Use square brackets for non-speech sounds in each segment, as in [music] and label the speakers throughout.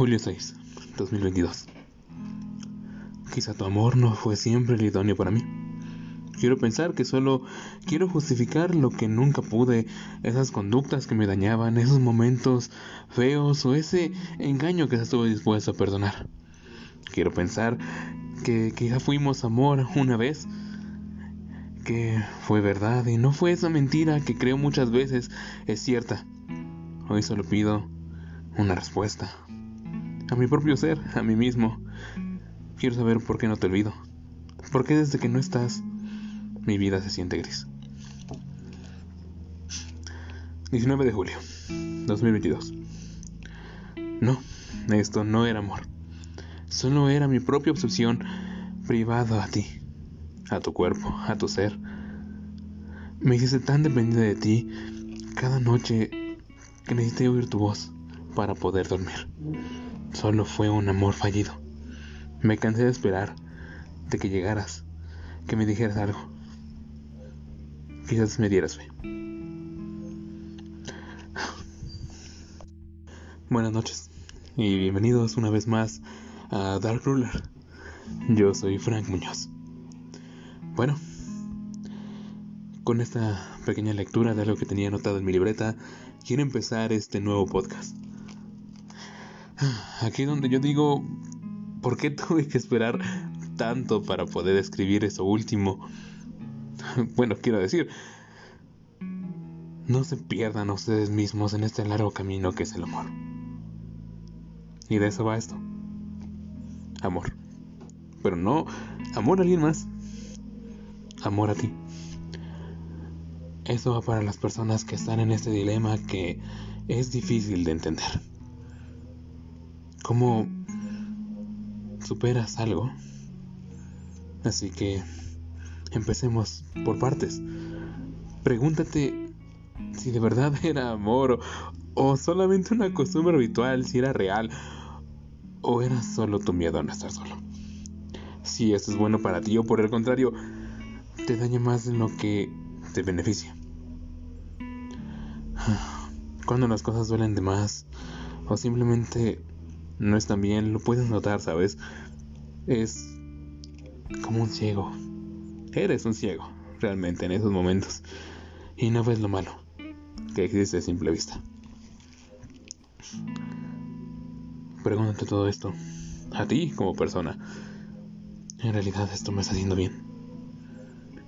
Speaker 1: Julio 6, 2022. Quizá tu amor no fue siempre el idóneo para mí. Quiero pensar que solo quiero justificar lo que nunca pude, esas conductas que me dañaban, esos momentos feos o ese engaño que estuve dispuesto a perdonar. Quiero pensar que quizá fuimos amor una vez, que fue verdad y no fue esa mentira que creo muchas veces es cierta. Hoy solo pido una respuesta a mi propio ser, a mí mismo. Quiero saber por qué no te olvido. ¿Por qué desde que no estás mi vida se siente gris? 19 de julio 2022. No, esto no era amor. Solo era mi propia obsesión privada a ti, a tu cuerpo, a tu ser. Me hiciste tan dependiente de ti cada noche que necesité oír tu voz para poder dormir. Solo fue un amor fallido. Me cansé de esperar, de que llegaras, que me dijeras algo. Quizás me dieras fe. Buenas noches y bienvenidos una vez más a Dark Ruler. Yo soy Frank Muñoz. Bueno, con esta pequeña lectura de algo que tenía anotado en mi libreta, quiero empezar este nuevo podcast. [gasps] Aquí donde yo digo, ¿por qué tuve que esperar tanto para poder escribir eso último? [laughs] Bueno, quiero decir, no se pierdan ustedes mismos en este largo camino que es el amor. Y de eso va esto. Amor. Pero no amor a alguien más. Amor a ti. Eso va para las personas que están en este dilema que es difícil de entender. ¿Cómo superas algo? Así que empecemos por partes. Pregúntate si de verdad [laughs] era amor o, solamente una costumbre habitual, si era real o era solo tu miedo a no estar solo. Si esto es bueno para ti o por el contrario, te daña más de lo que te beneficia. [sighs] Cuando las cosas duelen de más o simplemente no están bien, lo puedes notar, ¿sabes? Es como un ciego. Eres un ciego, realmente, en esos momentos. Y no ves lo malo que existe a simple vista. Pregúntate todo esto. A ti como persona. En realidad esto me está haciendo bien.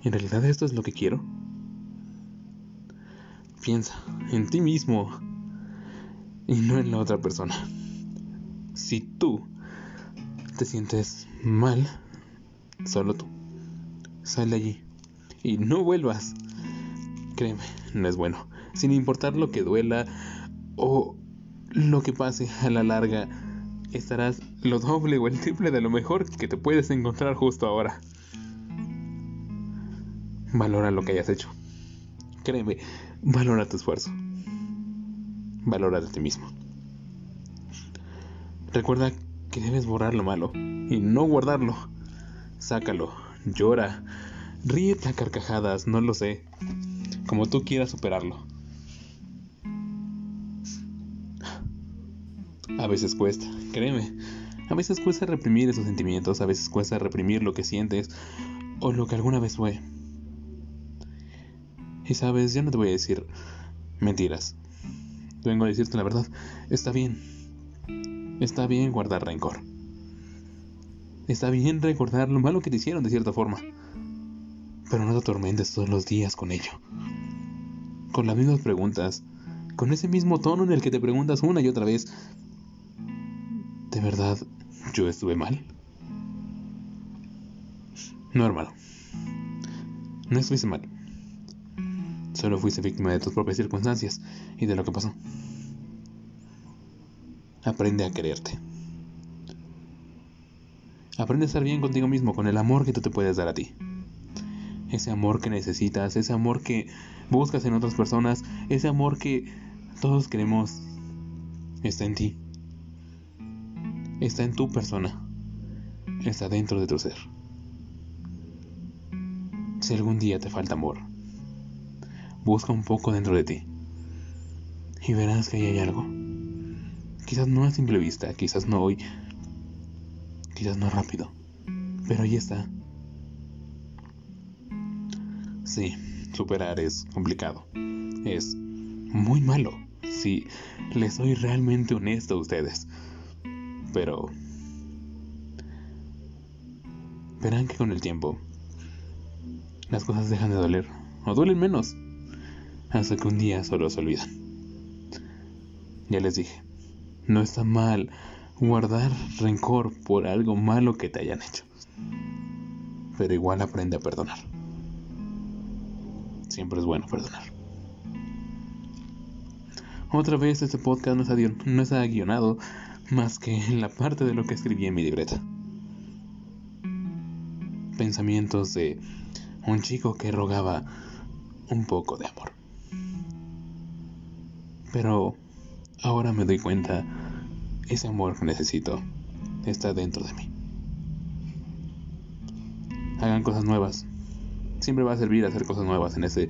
Speaker 1: En realidad esto es lo que quiero. Piensa en ti mismo y no en la otra persona. Si tú te sientes mal, solo tú, sal de allí y no vuelvas. Créeme, no es bueno. Sin importar lo que duela o lo que pase a la larga, estarás lo doble o el triple de lo mejor que te puedes encontrar justo ahora. Valora lo que hayas hecho. Créeme, valora tu esfuerzo. Valora a ti mismo. Recuerda que debes borrar lo malo y no guardarlo. Sácalo, llora, ríete a carcajadas, no lo sé. Como tú quieras superarlo. A veces cuesta, créeme. A veces cuesta reprimir esos sentimientos, a veces cuesta reprimir lo que sientes o lo que alguna vez fue. Y sabes, yo no te voy a decir mentiras. Vengo a decirte la verdad. Está bien, Está bien guardar rencor. Está bien recordar lo malo que te hicieron de cierta forma. Pero no te atormentes todos los días con ello. Con las mismas preguntas. Con ese mismo tono en el que te preguntas una y otra vez. ¿De verdad yo estuve mal? No, hermano. No estuviste mal. Solo fuiste víctima de tus propias circunstancias y de lo que pasó. Aprende a quererte. Aprende a estar bien contigo mismo, con el amor que tú te puedes dar a ti. Ese amor que necesitas, ese amor que buscas en otras personas, ese amor que todos queremos, está en ti. Está en tu persona. Está dentro de tu ser. Si algún día te falta amor, busca un poco dentro de ti y verás que ahí hay algo Quizás no a simple vista, quizás no hoy, quizás no rápido, pero ahí está. Sí, superar es complicado. Es muy malo, si les soy realmente honesto a ustedes. Pero verán que con el tiempo las cosas dejan de doler o duelen menos hasta que un día solo se olvidan. Ya les dije, no está mal guardar rencor por algo malo que te hayan hecho, pero igual aprende a perdonar. Siempre es bueno perdonar. Otra vez este podcast no está, no guionado más que en la parte de lo que escribí en mi libreta. Pensamientos de un chico que rogaba un poco de amor. Pero ahora me doy cuenta, ese amor que necesito está dentro de mí. Hagan cosas nuevas. Siempre va a servir hacer cosas nuevas en ese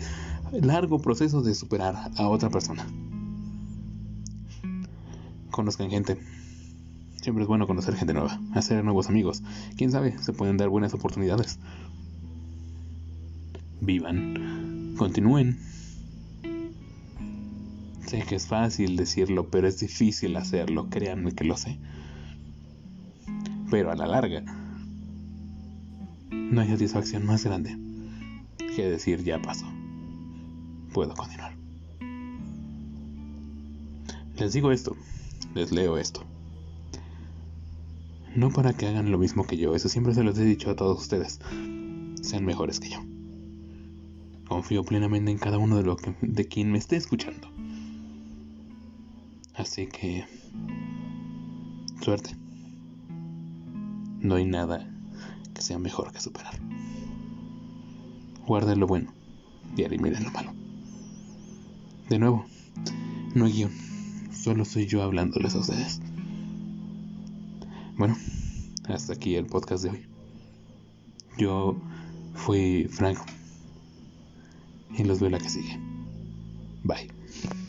Speaker 1: largo proceso de superar a otra persona. Conozcan gente. Siempre es bueno conocer gente nueva, hacer nuevos amigos. Quién sabe, se pueden dar buenas oportunidades. Vivan, continúen. Sé que es fácil decirlo, pero es difícil hacerlo, créanme que lo sé. Pero a la larga, no hay satisfacción más grande que decir ya pasó. Puedo continuar. Les digo esto, les leo esto. No para que hagan lo mismo que yo, eso siempre se los he dicho a todos ustedes. Sean mejores que yo. Confío plenamente en cada uno de, lo que, de quien me esté escuchando. Así que... Suerte. No hay nada que sea mejor que superar. Guarden lo bueno y eliminen lo malo. De nuevo, no hay guion solo soy yo hablándoles a ustedes. Bueno, hasta aquí el podcast de hoy. Yo fui Franco y los veo la que sigue. Bye.